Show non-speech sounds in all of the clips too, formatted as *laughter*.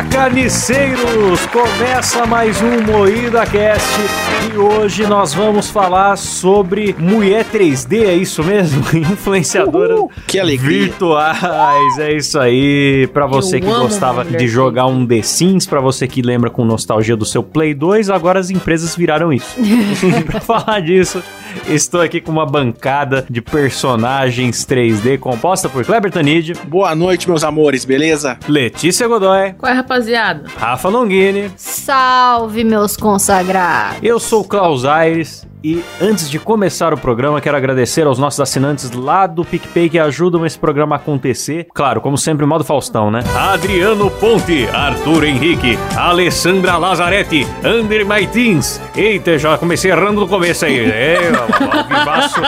Fala carniceiros! Começa mais um Moída Cast e hoje nós vamos falar sobre mulher 3D, é isso mesmo? *laughs* Influenciadora Uhul, que alegria. virtuais, é isso aí. Pra você Eu que gostava de jogar um The Sims, pra você que lembra com nostalgia do seu Play 2, agora as empresas viraram isso. *laughs* *laughs* pra falar disso, estou aqui com uma bancada de personagens 3D composta por Kleber Tanid, Boa noite, meus amores, beleza? Letícia Godoy, Qual é, rapaziada? Rafa Longini, Salve, meus consagrados. eu sou o Klaus Aires e antes de começar o programa, quero agradecer aos nossos assinantes lá do PicPay que ajudam esse programa a acontecer. Claro, como sempre, modo Faustão, né? Adriano Ponte, Arthur Henrique, Alessandra Lazarete, André Maitins. Eita, já comecei errando no começo aí. *laughs* É, vivaço.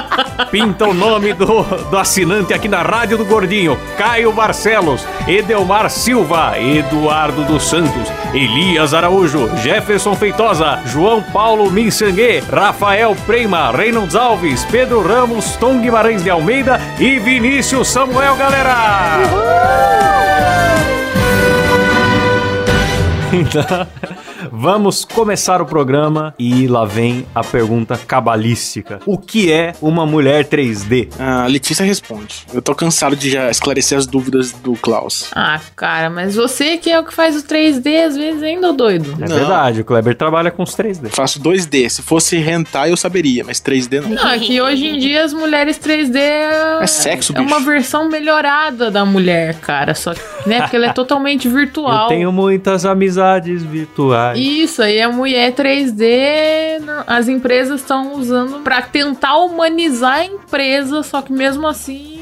Pinta o nome do, do assinante aqui na Rádio do Gordinho. Caio Barcelos, Edelmar Silva, Eduardo dos Santos, Elias Araújo, Jefferson Feitosa, João Paulo Minsangue, Rafael Preima, Reynolds Alves, Pedro Ramos, Tom Guimarães de Almeida e Vinícius Samuel, galera! *laughs* Então, vamos começar o programa e lá vem a pergunta cabalística. O que é uma mulher 3D? A Letícia responde. Eu tô cansado de já esclarecer as dúvidas do Klaus. Ah, cara, mas você que é o que faz o 3D às vezes ainda, ô doido. É Não. verdade, o Kleber trabalha com os 3D. Faço 2D. Se fosse hentai, eu saberia, mas 3D não. Não, é que hoje em dia as mulheres 3D é, É sexo, é uma versão melhorada da mulher, cara. Só que, né, porque ela é totalmente virtual. Eu tenho muitas amizades virtuais. Isso aí, a mulher 3D, no- as empresas estão usando pra tentar humanizar a empresa, só que mesmo assim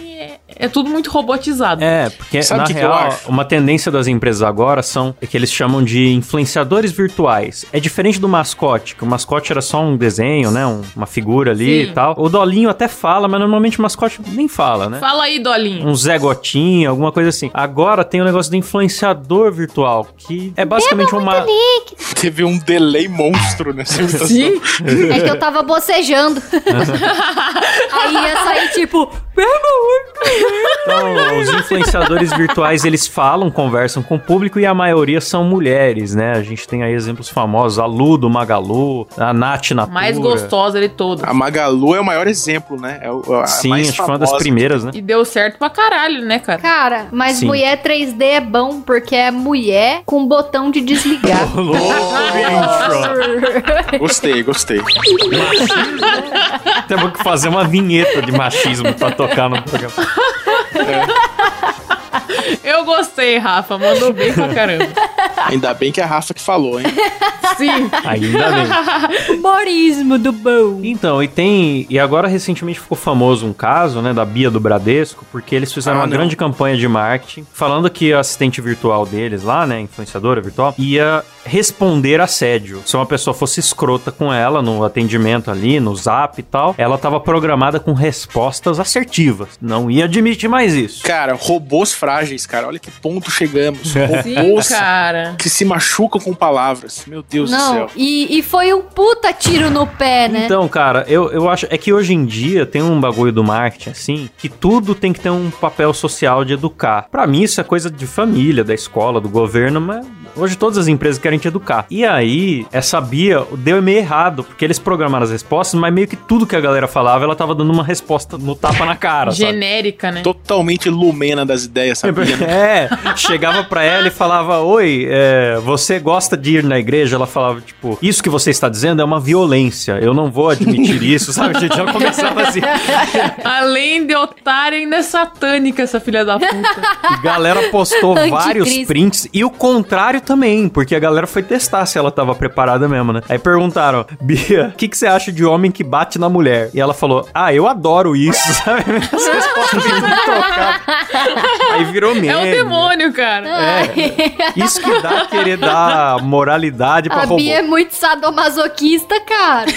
é, tudo muito robotizado. É, porque Sabe na que que real, acho? uma tendência das empresas agora são é que eles chamam de influenciadores virtuais. É diferente do mascote, que o mascote era só um desenho, né? um- uma figura ali Sim. e tal. O Dolinho até fala, mas normalmente o mascote nem fala, né? Fala aí, Dolinho. Um Zé Gotinha, alguma coisa assim. Agora tem o negócio do influenciador virtual, que é basicamente uma. Teve um delay monstro nessa imitação. Sim. É que eu tava bocejando. *laughs* Aí ia sair tipo. Então, os influenciadores virtuais, eles falam, conversam com o público e a maioria são mulheres, né? A gente tem aí exemplos famosos, a Lu do Magalu, a Nath Natura. Mais gostosa de todas. A Magalu é o maior exemplo, né? É o, a Sim, mais acho que foi uma das primeiras, né? E deu certo pra caralho, né, cara? Cara, mas Sim. mulher 3D é bom porque é mulher com botão de desligar. Gostei, gostei. Temos que fazer uma vinheta de machismo pra tocar no programa. *laughs* Eu gostei, Rafa. Mandou bem pra caramba. *laughs* Ainda bem que é a Rafa que falou, hein? Sim. Ainda bem. *laughs* Humorismo do bom. Então, e tem. E agora recentemente ficou famoso um caso, né, da Bia do Bradesco, porque eles fizeram Ah, uma não. grande campanha de marketing falando que a assistente virtual deles lá, né, influenciadora virtual, ia responder assédio. Se uma pessoa fosse escrota com ela no atendimento ali, no zap e tal, ela tava programada com respostas assertivas. Não ia admitir mais isso. Cara, robôs frágeis, cara. Olha que ponto chegamos. *laughs* Sim, cara. que se machucam com palavras. Meu Deus do Não, céu. e, e foi um puta tiro no pé, né? Então, cara, eu, eu acho. É que hoje em dia tem um bagulho do marketing, assim, que tudo tem que ter um papel social de educar. Pra mim, isso é coisa de família, da escola, do governo, mas hoje todas as empresas querem te educar. E aí, essa Bia deu meio errado, porque eles programaram as respostas, mas meio que tudo que a galera falava, ela tava dando uma resposta no tapa na cara, sabe? Genérica, né? Totalmente lumena das ideias, sabia? né? *laughs* É, chegava pra ela e falava: Oi, é, você gosta de ir na igreja? Ela falava, tipo, isso que você está dizendo é uma violência. Eu não vou admitir *laughs* isso, sabe? A gente já começava assim. Além de otária, ainda é satânica essa filha da puta. E galera postou *laughs* Anticristo. vários prints e o contrário também, porque a galera foi testar se ela tava preparada mesmo, né? Aí perguntaram, Bia, o que, que você acha de homem que bate na mulher? E ela falou, ah, eu adoro isso, *laughs* sabe? As respostas. Aí virou meme. É demônio, cara. É, isso que dá querer dar moralidade pra A robô. Bia é muito sadomasoquista, cara.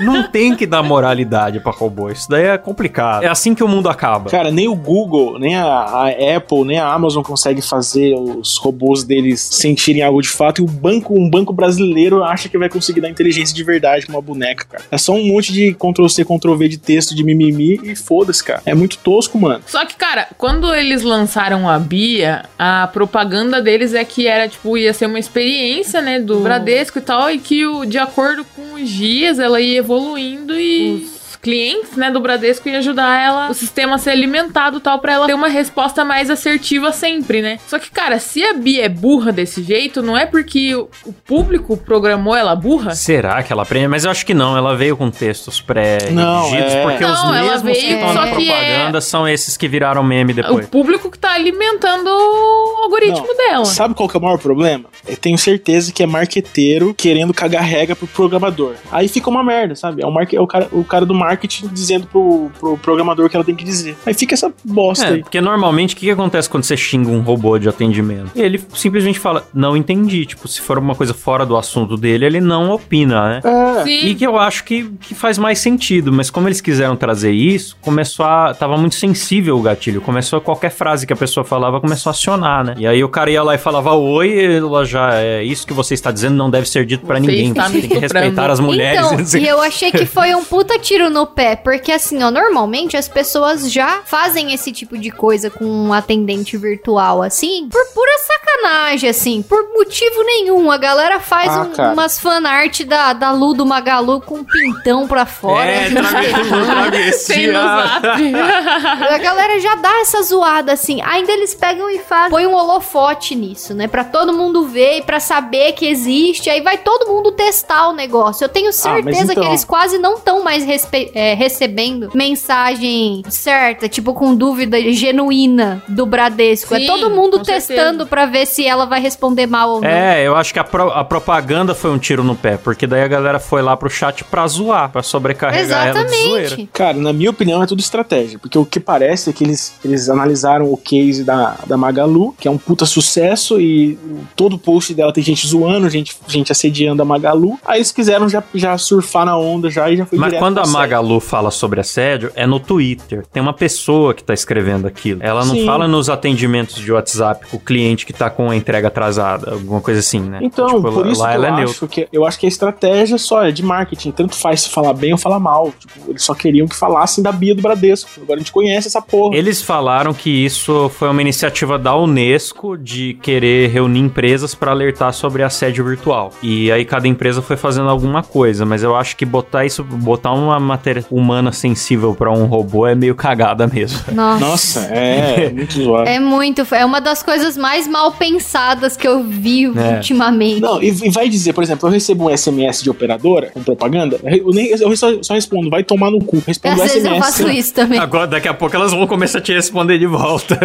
Não tem que dar moralidade pra robô. Isso daí é complicado. É assim que o mundo acaba. Cara, nem o Google, nem a, a Apple, nem a Amazon consegue fazer os robôs deles sentirem algo de fato. E o banco, um banco brasileiro acha que vai conseguir dar inteligência de verdade com uma boneca, cara. É só um monte de Ctrl-C, Ctrl-V de texto de mimimi e foda-se, cara. É muito tosco, mano. Só que, cara, quando eles lançaram a Bia, teoria. A propaganda deles é que era, tipo, ia ser uma experiência, né, do Bradesco e tal, e que, o, de acordo com os dias, ela ia evoluindo e. Os clientes, né, do Bradesco ia ajudar ela, o sistema a ser alimentado e tal, pra ela ter uma resposta mais assertiva sempre, né? Só que, cara, se a Bia é burra desse jeito, não é porque o público programou ela burra? Será que ela aprende? Mas eu acho que não, ela veio com textos pré-redigidos, é. porque os Não, ela mesmos que veio, estão na que é- propaganda são esses que viraram meme depois. O público que tá alimentando o algoritmo Não, dela. Sabe qual que é o maior problema? Eu tenho certeza que é marqueteiro querendo cagar regra pro programador. Aí fica uma merda, sabe? É o, marque, é o, cara, o cara do marketing dizendo pro, pro programador o que ela tem que dizer. Aí fica essa bosta É, aí. porque normalmente o que, que acontece quando você xinga um robô de atendimento? Ele simplesmente fala, não entendi. Tipo, se for uma coisa fora do assunto dele, ele não opina, né? É. Sim. E que eu acho que, que faz mais sentido, mas como eles quiseram trazer isso, começou a. Tava muito sensível o gatilho. Começou a qualquer frase que a pessoa falava, começou a acionar, né? E aí o cara ia lá e falava oi, ela já é isso que você está dizendo não deve ser dito pra Você ninguém. Você tem que estuprando." respeitar as mulheres. *laughs* Então, e eu achei que foi um puta tiro no pé, porque assim, ó, normalmente as pessoas já fazem esse tipo de coisa com um atendente virtual, assim, por pura sacanagem, assim, por motivo nenhum. A galera faz Ah, um- umas fanart da, da Lu do Magalu com um pintão pra fora. É, *laughs* travesti, *laughs* no. *laughs* A galera já dá essa zoada assim. Ainda eles pegam e fazem. Põe um holofote nisso, né? Pra todo mundo ver e pra saber que existe. Aí vai todo mundo testar o negócio. Eu tenho certeza então- que eles quase não estão mais respe- é, recebendo mensagem certa, tipo com dúvida genuína do Bradesco. Sim, é todo mundo testando pra ver se ela vai responder mal ou não. É, eu acho que a, pro- a propaganda foi um tiro no pé, porque daí a galera foi lá pro chat pra zoar, pra sobrecarregar ela de zoeira. Exatamente. Cara, na minha opinião é tudo estratégia. Porque o que parece é que eles, eles analisaram o case da, da Magalu, que é um puta sucesso, e todo post dela tem gente zoando, gente, gente assediando a Magalu. Aí eles quiseram já, já surfar na onda já e já foi Mas direto quando a assédio. Magalu fala sobre assédio, é no Twitter. Tem uma pessoa que tá escrevendo aquilo. Ela não Sim. fala nos atendimentos de WhatsApp com o cliente que tá com a entrega atrasada, alguma coisa assim, né? Então, Tipo, por lá- isso que ela eu é acho que eu acho que a estratégia só é de marketing, tanto faz se falar bem ou falar mal. Tipo, eles só queriam que falassem da Bia do Bradesco. Agora a gente conhece essa porra. Eles falaram que isso foi uma iniciativa da Unesco de querer reunir empresas para alertar sobre assédio virtual. E aí cada empresa foi fazendo alguma coisa, mas eu acho que botar isso, botar uma matéria humana sensível para um robô é meio cagada mesmo. Nossa. Nossa, é, é muito zoado. É muito. É uma das coisas mais mal pensadas que eu vi É. ultimamente. Não, e, e vai dizer, por exemplo, eu recebo um SMS de operadora com propaganda, eu, nem, eu só, só respondo, vai tomar no cu. Respondo Às o vezes eu faço isso também. Agora, daqui a pouco elas vão começar a te responder de volta.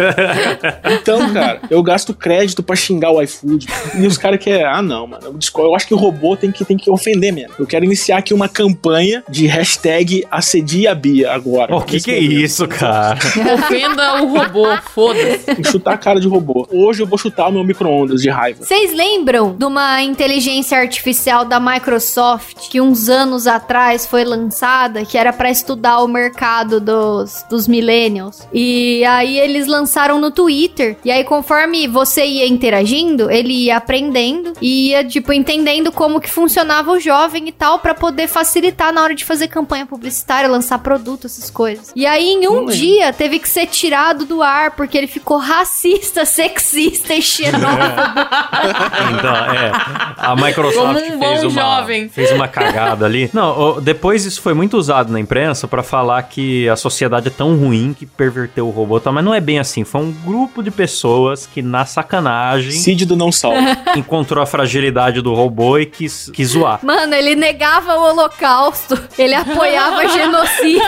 Então, cara, eu gasto crédito pra xingar o iFood. E os caras querem, ah, não, mano. Eu acho que o robô tem que, tem que ofender mesmo. Eu quero iniciar aqui uma campanha de hashtag assedia a Bia agora. O que que é isso, cara? Ofenda o robô, foda-se. Chutar a cara de robô. Hoje eu vou chutar o meu micro-ondas de raiva. Vocês lembram de uma inteligência artificial da Microsoft que uns anos atrás foi lançada, que era pra estudar o mercado dos, dos millennials? E aí eles lançaram no Twitter. E aí conforme você ia interagindo, ele ia aprendendo e ia tipo entendendo como que funcionava o jovem e tal pra poder facilitar na hora de fazer campanha publicitária, lançar produto, essas coisas. E aí em um lembro. dia teve que ser tirado do ar porque ele ficou racista, *laughs* sexista e xenófobo. *laughs* Então, é. A Microsoft um fez, uma, jovem. fez uma cagada ali. *laughs* Não, depois isso foi muito usado na imprensa pra falar que a sociedade é tão ruim que perverteu o robô, tá? mas não é bem assim. Foi um grupo de pessoas que, na sacanagem, Cid do não salvo. encontrou a fragilidade do robô e quis, quis zoar. Mano, ele negava o holocausto, ele apoiava genocídio,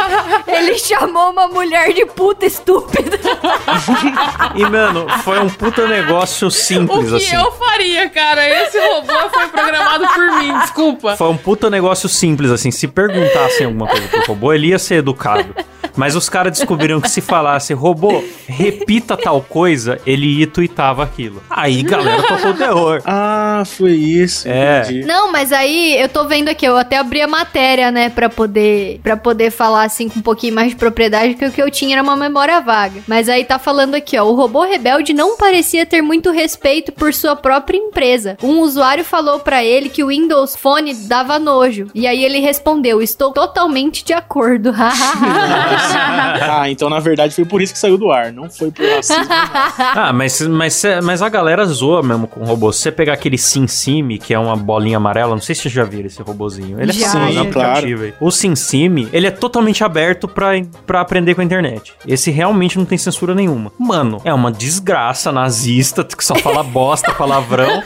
*laughs* ele chamou uma mulher de puta estúpida. E, mano, foi um puta negócio O simples, que assim. eu faria, cara? Esse robô foi programado por mim, desculpa. Foi um puta negócio simples, assim. Se perguntassem alguma coisa pro robô, ele ia ser educado. Mas os caras descobriram que se falasse, robô, repita tal coisa, ele ia tuitava aquilo. Aí, galera, tocou o terror. Ah, foi isso. É. entendi. Não, mas aí eu tô vendo aqui, eu até abri a matéria, né, pra poder, pra poder falar assim com um pouquinho mais de propriedade, que o que eu tinha era uma memória vaga. Mas aí tá falando aqui, ó, o robô rebelde não parecia ter muito respeito por sua própria empresa. Um usuário falou pra ele que o Windows Phone dava nojo. E aí ele respondeu: "Estou totalmente de acordo". *laughs* *laughs* Ah, então na verdade foi por isso que saiu do ar, não foi por *laughs* racismo. Ah, mas, mas, mas a galera zoa mesmo com robô. Se você pegar aquele SimSim, que é uma bolinha amarela, não sei se vocês já viram esse robozinho. Ele é Já. no Sim, claro. aplicativo aí. O SimSim, ele é totalmente aberto pra, pra aprender com a internet. Esse realmente não tem censura nenhuma. Mano, é uma desgraça nazista que só fala *laughs* bosta, palavrão,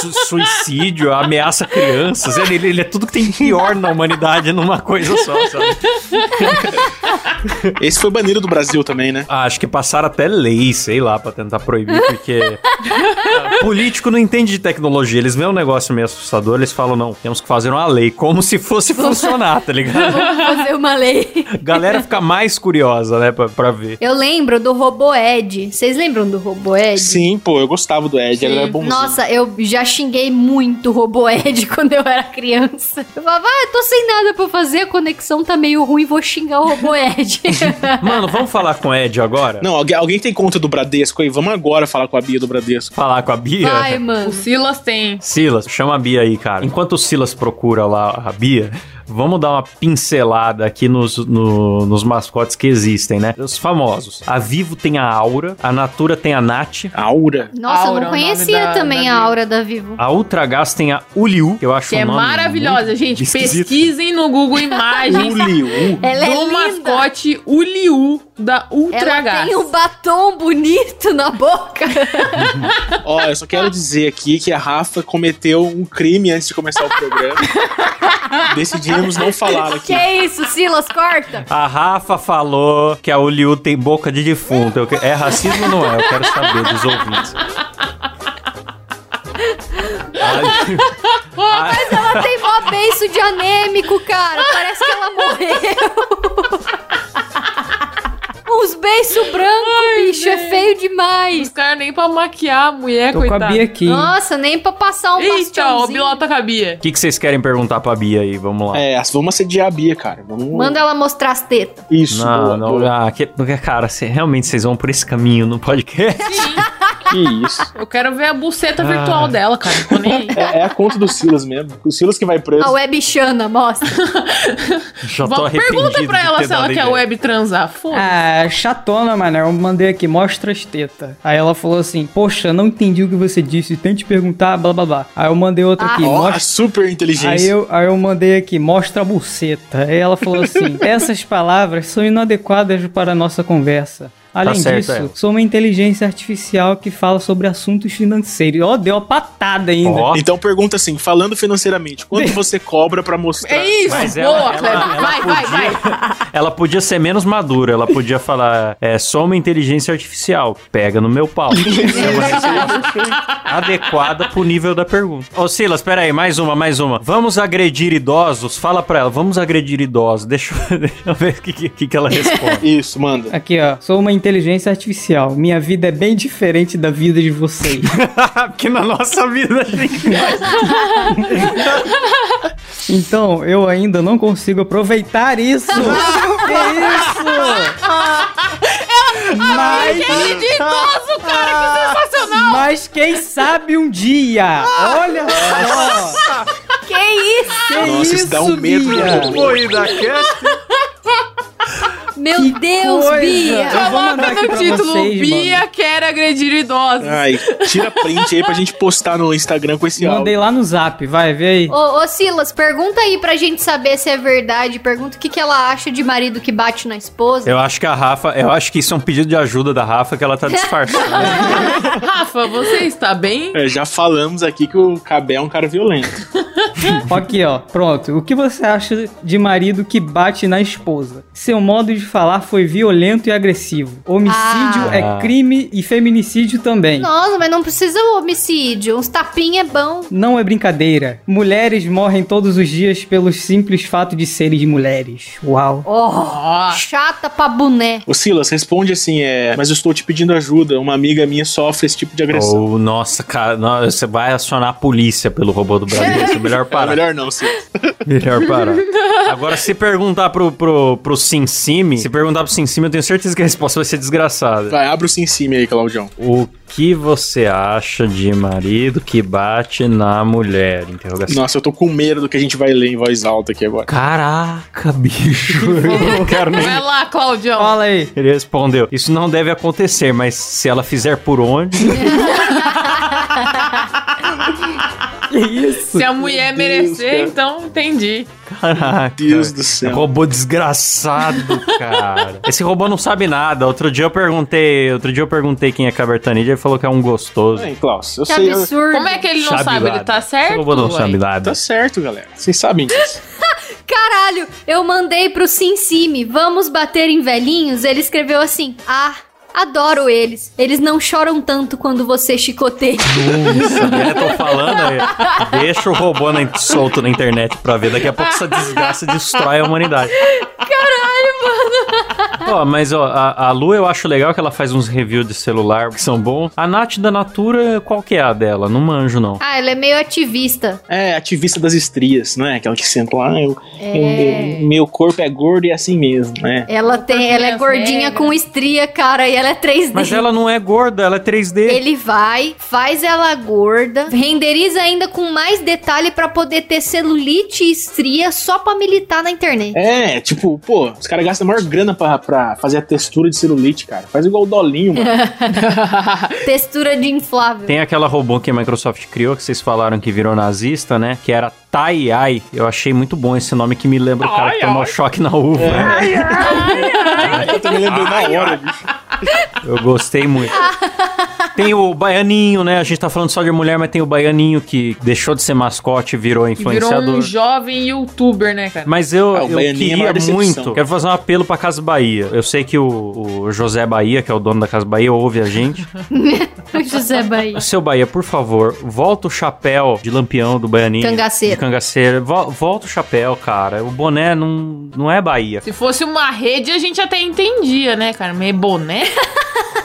su- suicídio, ameaça crianças. Ele, ele, ele é tudo que tem pior na humanidade numa coisa só, sabe? *laughs* *laughs* Esse foi banido do Brasil também, né? Ah, acho que passaram até lei, sei lá, pra tentar proibir, porque ah, político não entende de tecnologia. Eles veem um negócio meio assustador, eles falam, não, temos que fazer uma lei, como se fosse funcionar, tá ligado? Vamos *laughs* fazer uma lei. Galera fica mais curiosa, né, pra, pra ver. Eu lembro do Robô Ed. Vocês lembram do Robô Ed? Sim, pô, eu gostava do Ed, ele era bonzinho. Nossa, eu já xinguei muito o Robô Ed *laughs* quando eu era criança. Eu falava, ah, eu tô sem nada pra fazer, a conexão tá meio ruim, vou xingar o Robô Ed. *laughs* Mano, vamos falar com o Ed agora? Não, alguém, alguém tem conta do Bradesco aí? Vamos agora falar com a Bia do Bradesco. Falar com a Bia? Vai, mano. O Silas tem. Silas, chama a Bia aí, cara. Enquanto o Silas procura lá a Bia, vamos dar uma pincelada aqui nos, no- nos mascotes que existem, né? Os famosos. A Vivo tem a Aura, a Natura tem a Nath, Aura. Nossa, eu Aura, não o nome conhecia da- também da a aura da Vivo. a Ultragás tem a Uliu, que eu acho Que um é nome maravilhosa, muito gente. esquisito. Pesquisem no Google Imagens Uliu. Ela é do linda. mascote Uliu da Ultra Ela Gás. tem um batom bonito na boca. *laughs* Ó, eu só quero dizer aqui que a Rafa cometeu um crime antes de começar o programa. *laughs* Decidimos não falar aqui. que isso, Silas, corta. A Rafa falou que a Uliu tem boca de defunto. Eu que- É racismo ou não é? Eu quero saber dos ouvintes. Ai, Ela tem mó beiço de anêmico, cara. Parece que ela morreu. Uns beiços brancos, bicho. É feio Os demais. caras nem pra maquiar a mulher, Tô com a coitada. Bia aqui. Nossa, nem pra passar um Eita, ó, o bastiãozinho. Bilota cabia. O que, que vocês querem perguntar pra Bia aí? Vamos lá. É, vamos assediar a Bia, cara. Vamos... Manda ela mostrar as tetas. Isso, Não, boa, não, boa. ah, que, cara, cê- realmente vocês vão por esse caminho no podcast? Que isso. *laughs* Eu quero ver a buceta Ah. virtual dela, cara. Tô nem aí. É, é a conta do Silas mesmo. O Silas que vai preso. A webchana, mostra. *laughs* Já tô pergunta pra ela se ela quer ideia. web transar. Foda. Ah, chatona, mano. Eu mandei aqui, mostra as tetas. Aí ela falou assim: Poxa, não entendi o que você disse, tente perguntar, blá blá blá. Aí eu mandei outra Ah. aqui, Ó, a mostra. super Aí inteligência. eu, aí eu mandei aqui, mostra a buceta. Aí ela falou assim: *laughs* essas palavras são inadequadas para a nossa conversa. Além certo, disso, ela. sou uma inteligência artificial que fala sobre assuntos financeiros. Ó, deu uma patada ainda. Ó, Então pergunta assim, falando financeiramente, quanto *laughs* você cobra pra mostrar? É isso, Mas boa, ela- ela- ela vai, vai, podia- vai. *laughs* Ela podia ser menos madura, ela podia falar, é, sou uma inteligência artificial, pega no meu pau. *laughs* Isso é uma resposta adequada pro nível da pergunta. Ô Silas, pera aí, mais uma, mais uma. Vamos agredir idosos? Fala pra ela, vamos agredir idosos. Deixa, eu- deixa eu ver o que, que, que ela responde. Isso, manda. Aqui, ó. Sou uma inteligência artificial. Minha vida é bem diferente da vida de vocês. *laughs* Porque na nossa vida a gente... *laughs* Então, eu ainda não consigo aproveitar isso. *laughs* que isso? Mas, De idoso, cara, que sensacional. mas quem sabe um dia? Olha só. que isso? Que Nossa, isso dá um medo, Bia? né? Corrida Cast. Meu Que Deus, coisa. Bia. Coloca no título, vocês, Bia mano. quer agredir idosos. Ai, tira print aí pra gente postar no Instagram com esse Mandei áudio. lá no zap, vai, vê aí. Ô, ô, Silas, pergunta aí pra gente saber se é verdade. Pergunta o que, que ela acha de marido que bate na esposa. Eu acho que a Rafa, eu acho que isso é um pedido de ajuda da Rafa que ela tá disfarçando. *laughs* Rafa, você está bem? É, já falamos aqui que o Cabé é um cara violento. *laughs* Aqui, ó. Pronto. O que você acha de marido que bate na esposa? Seu modo de falar foi violento e agressivo. Homicídio Ah. é crime e feminicídio também. Nossa, mas não precisa homicídio. Uns tapinha é bom. Não é brincadeira. Mulheres morrem todos os dias pelo simples fato de serem mulheres. Uau. Oh, chata pra boné. Ô Silas, responde assim, é... Mas eu estou te pedindo ajuda, uma amiga minha sofre esse tipo de agressão. Oh, nossa, cara, não, você vai acionar a polícia pelo robô do Brasil. *laughs* Essa é a melhor É parar. melhor não, sim. *laughs* Melhor parar. Agora, se perguntar pro, pro, pro Sinsime, se perguntar pro Sinsime, eu tenho certeza que a resposta vai ser desgraçada. Vai, abre o sim sim aí, Claudião. O que você acha de marido que bate na mulher? Interrogação. Nossa, eu tô com medo do que a gente vai ler em voz alta aqui agora. Caraca, bicho. *laughs* Eu não quero nem. Vai lá, Claudião. Fala aí. Ele respondeu: Isso não deve acontecer, mas se ela fizer por onde. *laughs* Que isso? Se a mulher Deus, merecer, cara. então entendi. Caraca. Deus do céu. Robô desgraçado, cara. Esse robô não sabe nada. Outro dia eu perguntei, outro dia eu perguntei quem é Cabertanide, ele falou que é um gostoso. Aí, Klaus, eu Que sei. eu- absurdo. Como é que ele não Sabe sabe? Ele tá Esse certo? robô não uai? sabe nada. Tá certo, galera. Vocês sabem disso. *laughs* Caralho, eu mandei pro Sincime, vamos bater em velhinhos? Ele escreveu assim: Ah, adoro eles. Eles não choram tanto quando você chicoteia. Nossa, *laughs* né? Tô falando aí. Deixa o robô na- solto na internet pra ver. Daqui a pouco essa desgraça destrói a humanidade. Caralho, mano. Ó, mas ó, a, a Lu eu acho legal que ela faz uns reviews de celular que são bons. A Nath da Natura, qual que é a dela? Não manjo, não. Ah, ela é meio ativista. É, ativista das estrias, não é? Aquela que senta lá, eu, É. eu- meu corpo é gordo e é assim mesmo, né? Ela tem, ela é gordinha com estria, cara, e ela é 3D. Mas ela não é gorda, ela é 3D. Ele vai, faz ela gorda, renderiza ainda com mais detalhe pra poder ter celulite e estria só pra militar na internet. É, tipo, pô, os caras gastam a maior grana pra, pra fazer a textura de celulite, cara. Faz igual o Dolinho, mano. *laughs* Textura de inflável. Tem aquela robô que a Microsoft criou, que vocês falaram que virou nazista, né? Que era Tai Ai. Eu achei muito bom esse nome que me lembra o cara que tomou choque na uva. *laughs* né? eu também lembrei na hora, bicho. Eu gostei muito. *laughs* Tem o Baianinho, né? A gente tá falando só de mulher, mas tem o Baianinho que deixou de ser mascote e virou Que virou influenciador. um jovem youtuber, né, cara? Mas eu, Ah, eu é queria decepção. muito. Quero fazer um apelo pra Casa Bahia. Eu sei que o, o José Bahia, que é o dono da Casa Bahia, ouve a gente. *laughs* José Bahia. Seu Bahia, por favor, volta o chapéu de lampião do Baianinho. Cangaceiro. De cangaceiro. Vol- volta o chapéu, cara. O boné não, não é Bahia. Se fosse uma rede, a gente até entendia, né, cara? Meio boné. *laughs*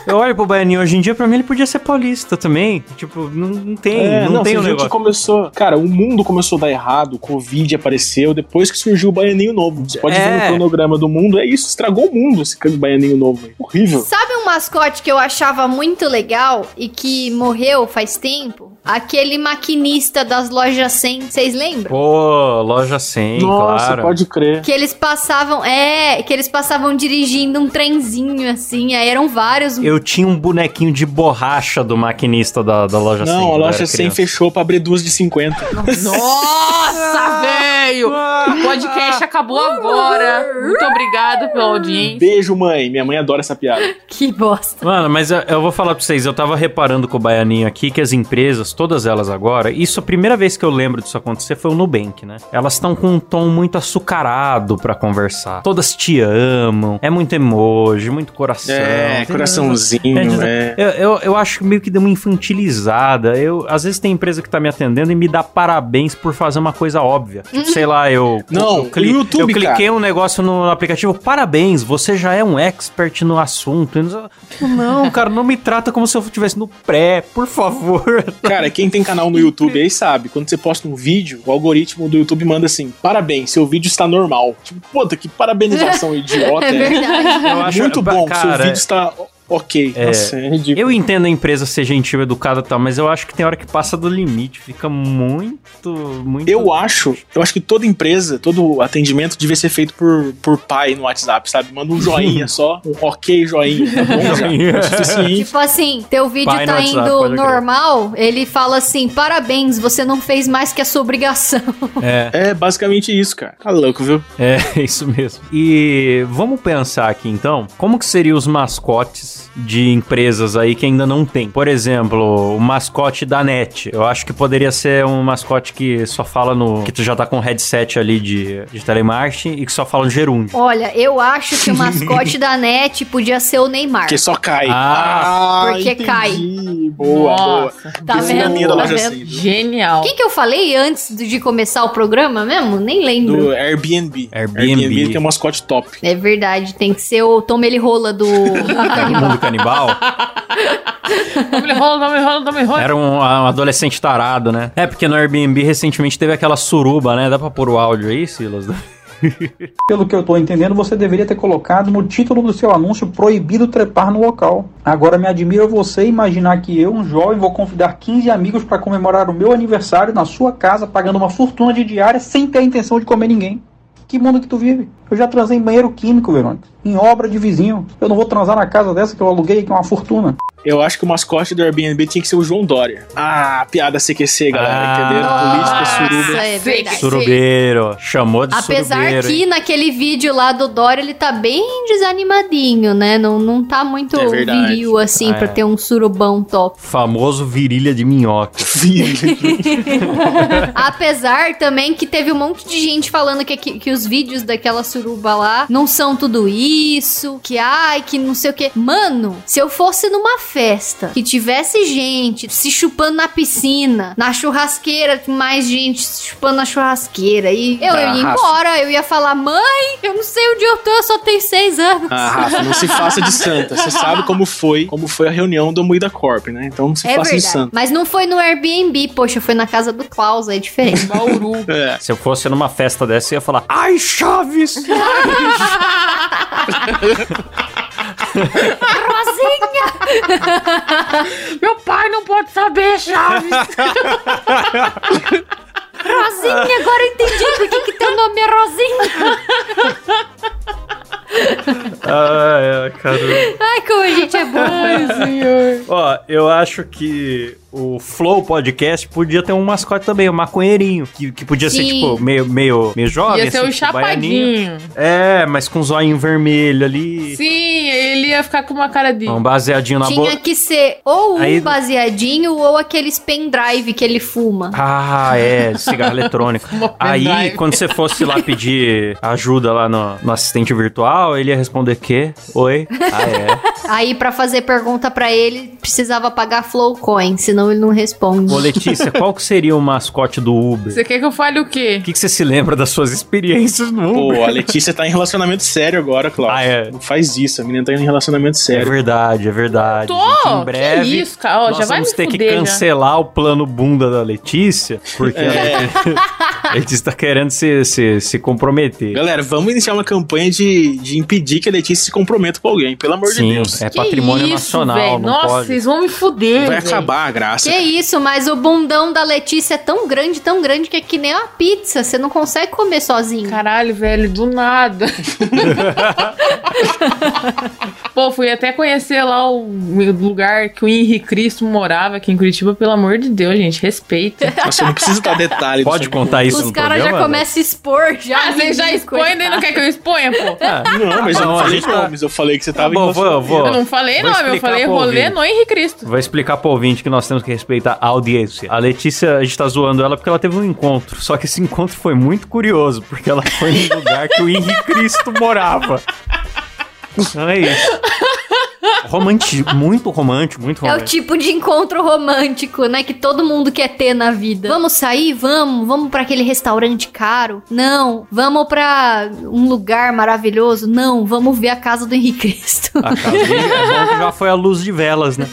Eu olho pro Baianinho hoje em dia, pra mim ele podia ser paulista também. Tipo, não, não tem, É, não, tem você o viu negócio. que começou. Cara, o mundo começou a dar errado, o Covid apareceu depois que surgiu o Baianinho Novo. Você pode É. ver no cronograma do mundo, é isso, estragou o mundo esse Baianinho Novo. Horrível. Sabe um mascote que eu achava muito legal e que morreu faz tempo? Aquele maquinista das lojas 100, vocês lembram? Pô, loja 100, Nossa, claro. pode crer. Que eles passavam, é, que eles passavam dirigindo um trenzinho assim, aí eram vários. Eu tinha um bonequinho de borracha do maquinista da, da loja 100. Não, a loja era 100 criança. fechou pra abrir duas de 50. *laughs* Nossa, velho! O podcast acabou agora. Muito obrigado pela audiência. Beijo, mãe. Minha mãe adora essa piada. Que bosta. Mano, mas eu, eu vou falar pra vocês, eu tava reparando com o Baianinho aqui que as empresas, todas elas agora, isso a primeira vez que eu lembro disso acontecer foi o Nubank, né? Elas estão com um tom muito açucarado pra conversar. Todas te amam, é muito emoji, muito coração. É, coraçãozinho, é. Eu, eu, eu acho que meio que deu uma infantilizada. Eu, às vezes tem empresa que tá me atendendo e me dá parabéns por fazer uma coisa óbvia. Tipo, sei lá, eu. Não, eu, cli- no YouTube, eu cliquei cara. um negócio no aplicativo, parabéns, você já é um expert no assunto. Não- Não, cara, não me trata como se eu estivesse no pré, por favor. Cara, quem tem canal no YouTube aí sabe, quando você posta um vídeo, o algoritmo do YouTube manda assim: parabéns, seu vídeo está normal. Tipo, puta, que parabenização *laughs* idiota É é. verdade. Eu acho Muito bom, cara, seu vídeo está ok. É, Nossa, é ridículo. Eu entendo a empresa ser gentil, educada e tal, mas eu acho que tem hora que passa do limite. Fica muito, muito. Eu acho, eu acho que toda empresa, todo atendimento devia ser feito por, por pai no WhatsApp, sabe? Manda um *laughs* joinha só, um ok joinha, tá bom? já? É. Tipo assim, teu vídeo Pai no tá WhatsApp, indo pode crer. normal, ele fala assim: parabéns, você não fez mais que a sua obrigação. *laughs* É. É basicamente isso, cara. Tá louco, viu? É, *laughs* isso mesmo. E vamos pensar aqui então, como que seriam os mascotes de empresas aí que ainda não tem? Por exemplo, o mascote da NET. Eu acho que poderia ser um mascote que só fala no... que tu já tá com um headset ali de, de telemarketing e que só fala no gerúndio. Olha, eu acho que o mascote da NET podia ser o Neymar. Porque só cai. Ah, porque entendi. cai. Boa, boa. Nossa, Tá Esse a vendo? minha da Tá loja vendo? 100, do- Genial. Quem que eu falei antes de começar o programa mesmo? Nem lembro. Do Airbnb. Airbnb. que é um mascote top. É verdade, tem que ser o Tom Ele Rola do. *laughs* mundo canibal. *laughs* Não me rola, não me rola, não me rola. Era um, um adolescente tarado, né? É, porque no Airbnb recentemente teve aquela suruba, né? Dá pra pôr o áudio aí, Silas? *laughs* Pelo que eu tô entendendo, você deveria ter colocado no título do seu anúncio proibido trepar no local. Agora me admira você imaginar que eu, um jovem, vou convidar 15 amigos para comemorar o meu aniversário na sua casa, pagando uma fortuna de diária sem ter a intenção de comer ninguém. Que mundo que tu vive? Eu já transei em banheiro químico, Verônica. Em obra de vizinho. Eu não vou transar na casa dessa que eu aluguei, que é uma fortuna. Eu acho que o mascote do Airbnb tinha que ser o João Dória. Ah, piada CQC, galera. Ah. Entenderam? Política Nossa, suruba. é verdade. Surubeiro. Chamou de Apesar surubeiro. que hein? naquele vídeo lá do Dória ele tá bem desanimadinho, né? Não, não tá muito É viril assim Ah, pra é. ter um surubão top. Famoso virilha de minhoca. *laughs* *laughs* Apesar também que teve um monte de gente falando que, que, que os vídeos daquela suruba lá não são tudo isso, que ai, que não sei o que. Mano, se eu fosse numa festa que tivesse gente se chupando na piscina, na churrasqueira, mais gente se chupando na churrasqueira, e eu, eu ia embora, eu ia falar, mãe, eu não sei onde eu tô, eu só tenho seis anos. Ah, Rafa, não se faça de santa. Você sabe como foi, como foi a reunião do Moída Corp, né? Então não se É faça de verdade. santa. Mas não foi no Airbnb, poxa, foi na casa do Klaus, é diferente. Bauru. É. Se eu fosse numa festa dessa, eu ia falar: Ai, Chaves! *laughs* Rosinha! Meu pai não pode saber, Chaves. Rosinha, agora entendi por que, que teu nome é Rosinha. ai, ai, caramba. Ai, como a gente é bom. Ai, senhor. Ó, eu acho que o Flow Podcast podia ter um mascote também, um maconheirinho. Que, que podia ser, Sim. tipo, meio, meio, meio jovem. Ia ser assim, o tipo, baianinho. chapadinho. É, mas com zoinho vermelho ali. Sim, ele ia ficar com uma cara de... Um baseadinho na Tinha boca. que ser ou um Aí- baseadinho ou aqueles pendrive que ele fuma. Ah, é, cigarro eletrônico. *laughs* Aí, quando você fosse lá pedir ajuda lá no, no assistente virtual, ele ia responder que? Oi? *laughs* Ah, é. Aí, pra fazer pergunta pra ele, precisava pagar Flowcoin, senão ele não responde. Ô, Letícia, *laughs* qual que seria o mascote do Uber? Você quer que eu fale o quê? O que, que você se lembra das suas experiências no Uber? Pô, a Letícia tá em relacionamento sério agora, Cláudio. Ah, é. Não faz isso, a menina tá em relacionamento É sério. verdade, é verdade. Tô! Gente, em Que breve, isso, cara? Ó, nós já vai vamos ter que fuder, já. cancelar o plano bunda da Letícia, porque É. a *laughs* *laughs* Letícia tá querendo se, se, se comprometer. Galera, vamos iniciar uma campanha de, de impedir que a Letícia se comprometa com alguém, pelo amor de Sim, Deus. é Que patrimônio isso, nacional, Nossa, pode. vocês vão me fuder, Vai velho. acabar a graça. Que isso, mas o bundão da Letícia é tão grande, tão grande que é que nem uma pizza. Você não consegue comer sozinho. Caralho, velho, do nada. *laughs* Pô, fui até conhecer lá o lugar que o Henrique Cristo morava aqui em Curitiba, pelo amor de Deus, gente, respeita. Você não precisa dar detalhe. Pode contar isso Os caras já programa, começam a expor já. Ah, você já expõe, daí não quer que eu exponha, pô? *laughs* Ah, Não, mas eu Não, não falei gente tá- nomes, eu falei que você tava bom, em vou- vou- Eu não falei Vou nome, eu explicar falei rolê no Henrique Cristo. Vou explicar pro ouvinte que nós temos que respeitar a audiência. A Letícia, a gente tá zoando ela porque ela teve um encontro. Só que esse encontro foi muito curioso, porque ela foi no lugar que o Henrique Cristo morava. Então é isso. Romântico, muito romântico, muito É o romântico. tipo de encontro romântico, né? Que todo mundo quer ter na vida. Vamos sair? Vamos. Vamos pra aquele restaurante caro? Não. Vamos pra um lugar maravilhoso? Não. Vamos ver a casa do Henrique Cristo. A casa dele é bom que já foi a luz de velas, né?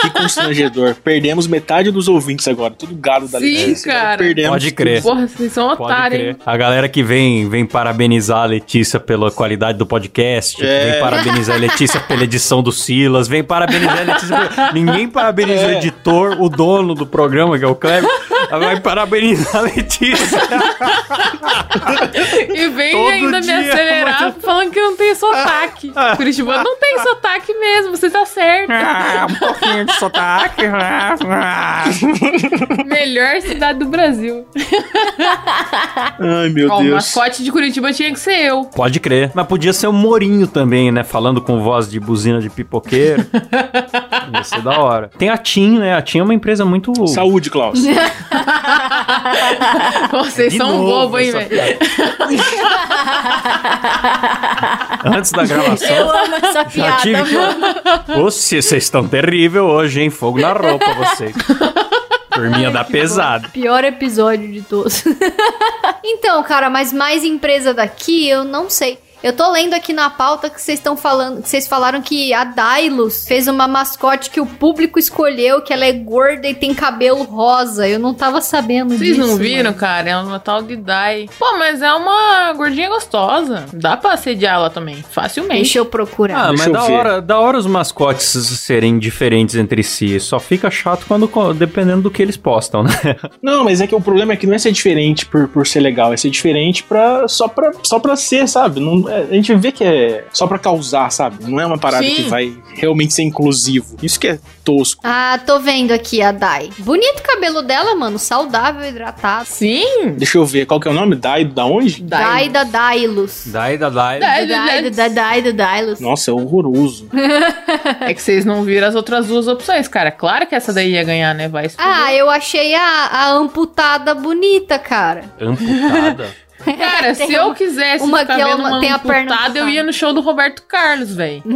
Que constrangedor. Perdemos metade dos ouvintes agora. Tudo gado da Sim, Letícia. cara. Perdemos. Pode crer. Porra, vocês são Pode otários, crer. hein? A galera que vem, vem parabenizar a Letícia pela qualidade do podcast, É. vem parabenizar a Letícia *laughs* pela edição do Silas, vem parabenizar a Letícia. por- Ninguém parabeniza o É. editor, o dono do programa, que é o Kleber. Vai parabenizar a Letícia. E vem Todo ainda me acelerar mas- falando que não tem sotaque. Curitiba não tem sotaque mesmo, você tá certo. Ah, um pouquinho de sotaque. Melhor cidade do Brasil. Ai, meu Ó, o Deus. mascote de Curitiba tinha que ser eu. Pode crer. Mas podia ser o Morinho também, né? Falando com voz de buzina de pipoqueiro. *laughs* Ia ser da hora. Tem a TIM, né? A TIM é uma empresa muito. Saúde, Klaus. *laughs* *laughs* Vocês De são novo bobo, hein, velho? Antes da gravação. Eu amo essa Já piada, tive que... mano. Vocês estão terrível hoje, hein? Fogo na roupa, vocês. Turminha da pesada. Pior episódio de todos. *laughs* então, cara, mas mais empresa daqui, eu não sei. Eu tô lendo aqui na pauta que vocês estão falando, que vocês falaram que a Dailus fez uma mascote que o público escolheu, que ela é gorda e tem cabelo rosa. Eu não tava sabendo Vocês disso. não viram, mano. cara? É uma tal de Dai. Pô, mas é uma gordinha gostosa. Dá pra assediar ela também, facilmente. Deixa eu procurar. Ah, Deixa mas da ver. hora, da hora os mascotes serem diferentes entre si. Só fica chato quando dependendo do que eles postam, né? *laughs* Não, mas é que o problema é que não é ser diferente por, por ser legal, é ser diferente pra, só, pra, só pra ser, sabe? Não, a gente vê que é só pra causar, sabe? Não é uma parada Sim. que vai realmente ser inclusivo. Isso que é tosco. Ah, tô vendo aqui a Dai. Bonito o cabelo dela, mano. Saudável, hidratado. Sim. Deixa eu ver, qual que é o nome? Dai, da onde? Dai da Dailus. Dai. Dai da da Dai da Dailus. Nossa, é horroroso. É que vocês não viram as outras duas opções, cara. Claro que essa daí ia ganhar, né? Vai. Ah, eu achei a, a amputada bonita, cara. Amputada. *laughs* *laughs* Cara, Tem se eu quisesse uma ficar que ela vendo uma tem a perna eu ia no show do Roberto Carlos, velho. *laughs*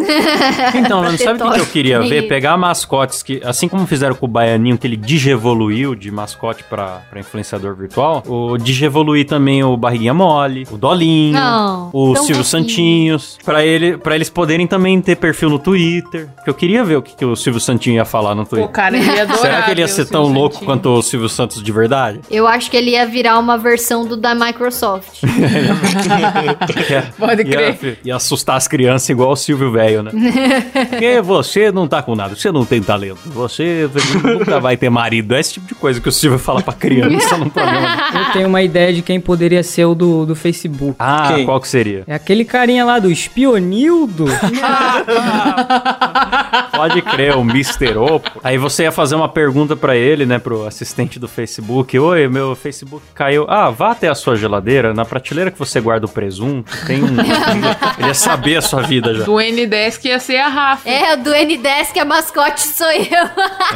Então, ter sabe o que, que eu queria ver? Pegar mascotes que, assim como fizeram com o Baianinho, que ele digievoluiu de mascote pra, pra influenciador virtual, o digievoluir também o Barriguinha Mole, o Dolinho, Não, o Silvio. Santinhos, pra, ele, pra eles poderem também ter perfil no Twitter. Que eu queria ver o que, que o Silvio Santinho ia falar no Pô, Twitter. cara, ele ia adorar. Será que ele ia ser tão Silvio louco Santinho. quanto o Silvio Santos de verdade? Eu acho que ele ia virar uma versão do da Microsoft. Ia- *laughs* *laughs* Pode crer. Ia assustar as crianças igual o Silvio Velho, né? *laughs* Porque você não tá com nada, você não tem talento, você nunca vai ter marido. É esse tipo de coisa que o Silvio fala pra criança num programa. Eu tenho uma ideia de quem poderia ser o do, do Facebook. Ah, Quem? qual que seria? É aquele carinha lá do Espionildo. Pode crer, o Mr. Opo. Aí você ia fazer uma pergunta pra ele, né, pro assistente do Facebook. Oi, meu Facebook caiu. Ah, vá até a sua geladeira, na prateleira que você guarda o presunto. Tem um... *laughs* Ele ia saber a sua vida já. Do N10 que ia ser a Rafa. é, o do N10 que a mascote sou eu.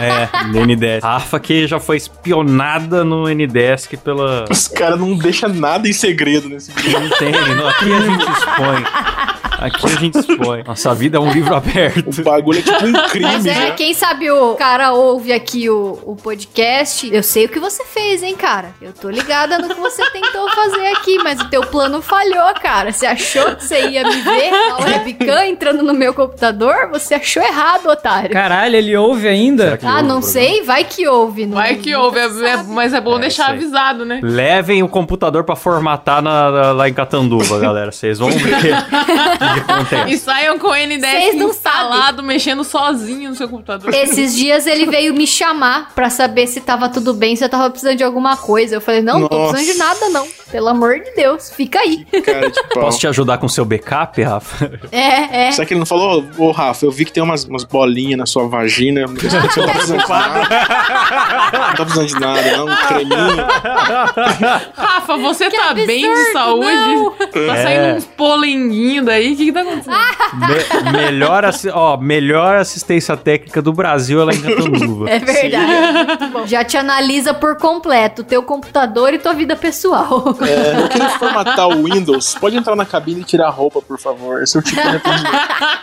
É, no N10. Rafa que já foi espionada no N10 pela... Os caras não deixam nada em segredo nesse vídeo. Não tem, não. aqui a gente expõe. Aqui a gente expõe. *laughs* Nossa vida é um livro aberto. O bagulho é tipo um crime, Mas é, né? quem sabe o cara ouve aqui o, o podcast. Eu sei o que você fez, hein, cara. Eu tô ligada no que você tentou fazer aqui, mas o teu plano falhou, cara. Você achou que você ia me ver na webcam entrando no meu computador? Você achou errado, otário. Caralho, ele ouve ainda? Será que Ah, ouve não sei, vai que ouve. não- Vai que houve, é- é- mas é bom É, deixar avisado, né? Levem o computador pra formatar na- na- lá em Catanduva, galera. Vocês vão ver *laughs* o que E saiam com o N10 Vocês não instalado, mexendo sozinho no seu computador. Esses dias ele veio me chamar pra saber se tava tudo bem, se eu tava precisando de alguma coisa. Eu falei, não, não tô precisando de nada, não. Pelo amor de Deus, fica aí. Cara, de pau. Posso te ajudar com seu backup, Rafa? *laughs* É, é. Será que ele não falou, ô Rafa, eu vi que tem umas, umas bolinhas na sua vagina. Você não tá precisando de nada. Não tá precisando de nada, não. Um creminho. Rafa, você Que tá bem de absurdo, saúde? não. Tá É. saindo uns polenguinhos daí? O que que tá acontecendo? Me- melhor, assi- ó, melhor assistência técnica do Brasil é lá em Catanduva. É verdade. Muito bom. Já te analisa por completo, teu computador e tua vida pessoal. É, eu queria formatar o Windows. Pode entrar na cabine e tirar a roupa, por favor. Esse é o tipo de arrependimento.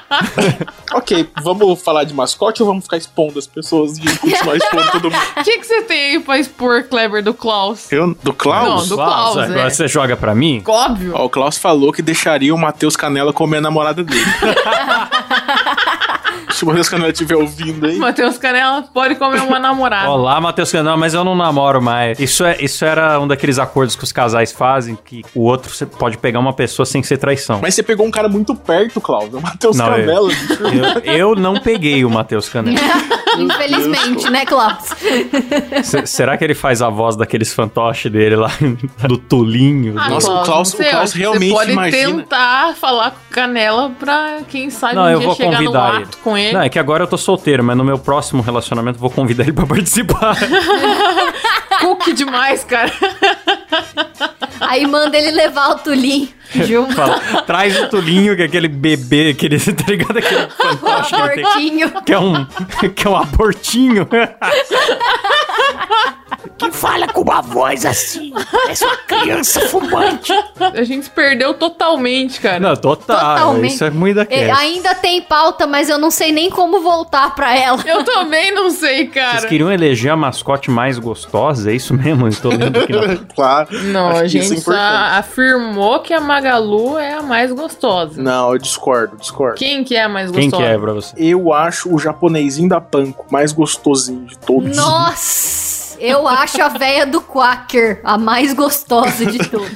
*laughs* ok, vamos falar de mascote ou vamos ficar expondo as pessoas e continuar expondo todo mundo? O que, que você tem aí pra expor, Kleber, do Klaus? Eu, do Klaus? Não, do Klaus, agora é. você joga pra mim? Óbvio. Ó, o Klaus falou que deixaria o Matheus Canela comer a namorada dele. *laughs* Se o Matheus Canela estiver ouvindo aí. Matheus Canela pode comer uma namorada. Olá, Matheus Canal, mas eu não namoro mais. Isso, é, isso era um daqueles acordos que os casais fazem, que o outro você pode pegar uma pessoa sem ser traição. Mas você pegou um cara muito perto. É o Matheus Não, Canela. Eu, eu não peguei o Matheus Canel. *laughs* Infelizmente, né, Klaus? Se- será que ele faz a voz daqueles fantoches dele lá, *laughs* do Tulinho? Ah, Nossa, o Klaus- o Klaus realmente Você pode imagina. tentar falar com Canela pra, quem sabe, Não, um eu dia vou chegar no convidar ele. ato com ele. Não, é que agora eu tô solteiro, mas no meu próximo relacionamento eu vou convidar ele pra participar. *laughs* Cookie demais, cara. Aí manda ele levar o Tulim junto. Fala, traz o Tulinho, que é aquele bebê, aquele, *laughs* tá ligado? Aquele *laughs* fantoche que ele tem. Porquinho. Que é um, que é um abortinho. Que fala com uma voz assim. Parece uma criança fumante. A gente se perdeu totalmente, cara. Não, total. Totalmente. Isso é muito da É, ainda tem pauta, mas eu não sei nem como voltar pra ela. Eu também não sei, cara. Vocês queriam eleger a mascote mais gostosa? É isso mesmo? Eu tô lendo aqui. na- *laughs* claro. Não, a é gente só importante. afirmou que a Magalu é a mais gostosa. Não, eu discordo, discordo. Quem que é a mais Quem gostosa? que é pra você? Eu acho o japonesinho da Panko mais gostosinho de todos. Nossa! Eu acho a véia do Quaker a mais gostosa de todas.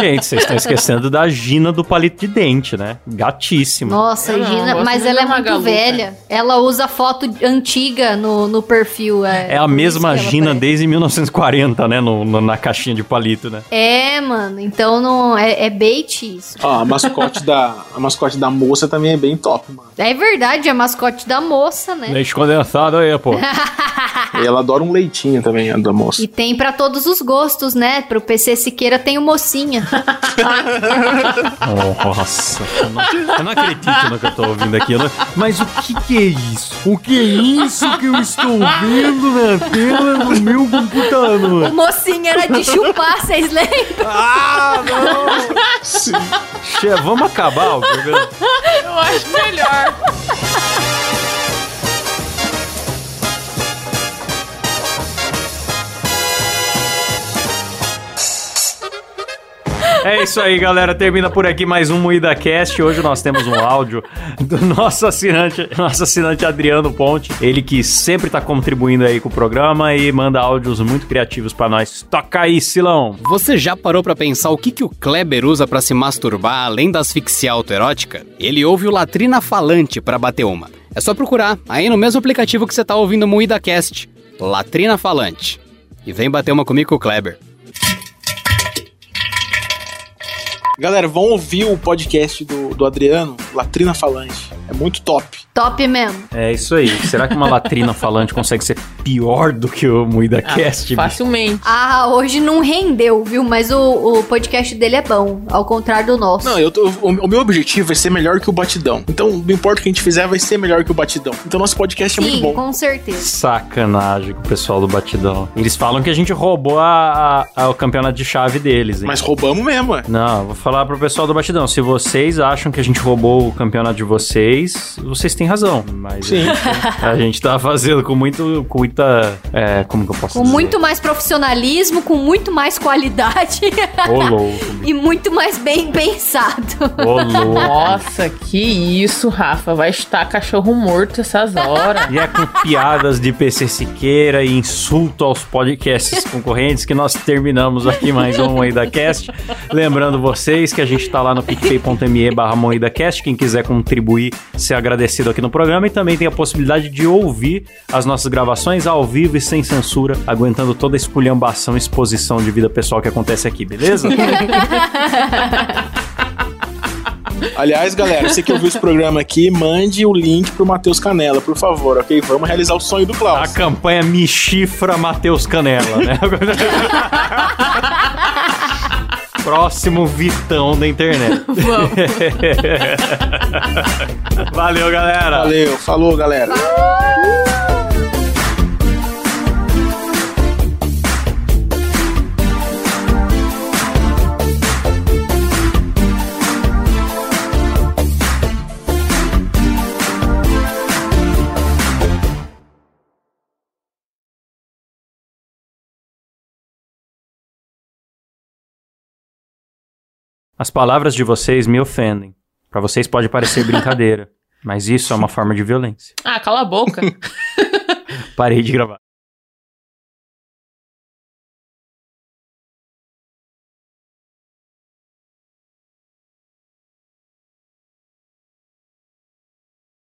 Gente, vocês estão esquecendo da Gina do palito de dente, né? Gatíssima. Nossa, Eu não, Gina, gosto mas ela é muito Magalu, velha. Ela usa foto antiga no, no perfil. É, É a mesma Gina parece. desde 1940, né? No, no- na caixinha de palito, né? É, mano. Então não é, é bait isso. Ó, a mascote da a mascote da moça também é bem top, mano. É verdade, é a mascote da moça, né? Leite condensado aí, pô. *laughs* E ela adora um leitinho também, a da moça. E tem pra todos os gostos, né? Pro PC Siqueira tem o mocinha. *laughs* Nossa, eu não, eu não acredito no que eu tô ouvindo aqui. não- Mas o que que é isso? O que é isso que eu estou vendo na tela do meu computador? o mocinha era de chupar, vocês lembram? Ah, não! Sim. Che, vamos acabar o programa? Eu acho melhor. É isso aí, galera. Termina por aqui mais um Moída Cast. Hoje nós temos um áudio do nosso assinante, nosso assinante Adriano Ponte. Ele que sempre tá contribuindo aí com o programa e manda áudios muito criativos pra nós. Toca aí, Silão. Você já parou pra pensar o que, que o Kleber usa pra se masturbar além da asfixia autoerótica? Ele ouve o latrina falante pra bater uma. É só procurar aí no mesmo aplicativo que você tá ouvindo o Moída Cast, Latrina Falante. E vem bater uma comigo Kleber. Galera, vão ouvir o podcast do, do Adriano, Latrina Falante. É muito top. Top mesmo. É isso aí. Será que uma latrina *laughs* falante consegue ser pior do que o Moída Cast? bicho? Facilmente. Ah, hoje não rendeu, viu? Mas o, o podcast dele é bom, ao contrário do nosso. Não, eu tô- o, o meu objetivo é ser melhor que o Batidão. Então, não importa o que a gente fizer, vai ser melhor que o Batidão. Então, nosso podcast é Sim, muito bom. com certeza. Sacanagem com o pessoal do Batidão. Eles falam que a gente roubou a, a- a- o campeonato de chave deles, hein? Mas roubamos mesmo, é. Não, vou falar pro pessoal do Batidão. Se vocês acham que a gente roubou o campeonato de vocês, vocês têm razão. Mas Sim. *laughs* a gente tá fazendo com muito, com muita. É, como que eu posso Com dizer? muito mais profissionalismo, com muito mais qualidade Ô louco. *laughs* e muito mais bem pensado. Ô louco. Nossa, que isso, Rafa. Vai estar cachorro morto essas horas. E é com piadas de PC Siqueira e insulto aos podcasts concorrentes que nós terminamos aqui mais um Moída Cast. Lembrando vocês que a gente tá lá no picpay.me barra Moída Cast. Quem quiser contribuir, ser agradecido aqui no programa. E também tem a possibilidade de ouvir as nossas gravações ao vivo e sem censura, aguentando toda a esculhambação e exposição de vida pessoal que acontece aqui, beleza? *laughs* Aliás, galera, você que ouviu esse programa aqui, mande o link pro Matheus Canela, por favor, ok? Vamos realizar o sonho do A Klaus. campanha Me Chifra Matheus Canela, né? *laughs* Próximo Vitão da internet. *laughs* Vamos. Valeu, galera. Valeu, falou, galera. As palavras de vocês me ofendem. Pra vocês pode parecer *laughs* brincadeira, mas isso é uma forma de violência. Ah, cala a boca. *laughs* Parei de gravar.